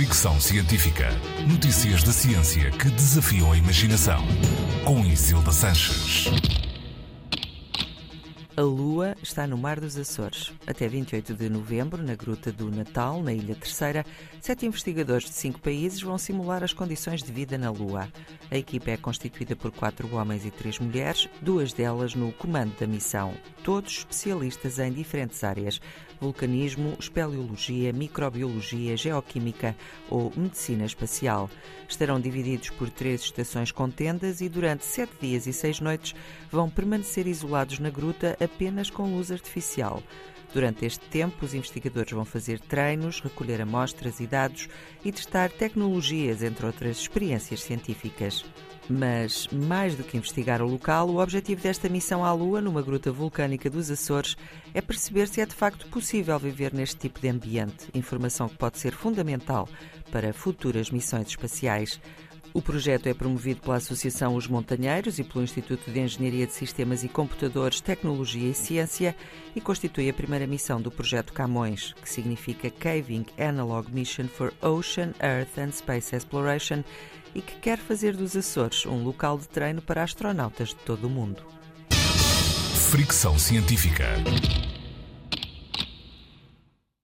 Fricção Científica. Notícias da ciência que desafiam a imaginação. Com Isilda Sanches. A Lua está no Mar dos Açores. Até 28 de novembro, na Gruta do Natal, na Ilha Terceira, sete investigadores de cinco países vão simular as condições de vida na Lua. A equipa é constituída por quatro homens e três mulheres, duas delas no comando da missão, todos especialistas em diferentes áreas: vulcanismo, espeleologia, microbiologia, geoquímica ou medicina espacial. Estarão divididos por três estações com tendas e durante sete dias e seis noites vão permanecer isolados na gruta apenas com luz artificial. Durante este tempo, os investigadores vão fazer treinos, recolher amostras e dados e testar tecnologias, entre outras experiências científicas. Mas, mais do que investigar o local, o objetivo desta missão à Lua, numa gruta vulcânica dos Açores, é perceber se é de facto possível viver neste tipo de ambiente, informação que pode ser fundamental para futuras missões espaciais. O projeto é promovido pela Associação Os Montanheiros e pelo Instituto de Engenharia de Sistemas e Computadores, Tecnologia e Ciência e constitui a primeira missão do projeto Camões, que significa Caving Analog Mission for Ocean, Earth and Space Exploration e que quer fazer dos Açores um local de treino para astronautas de todo o mundo. Fricção Científica.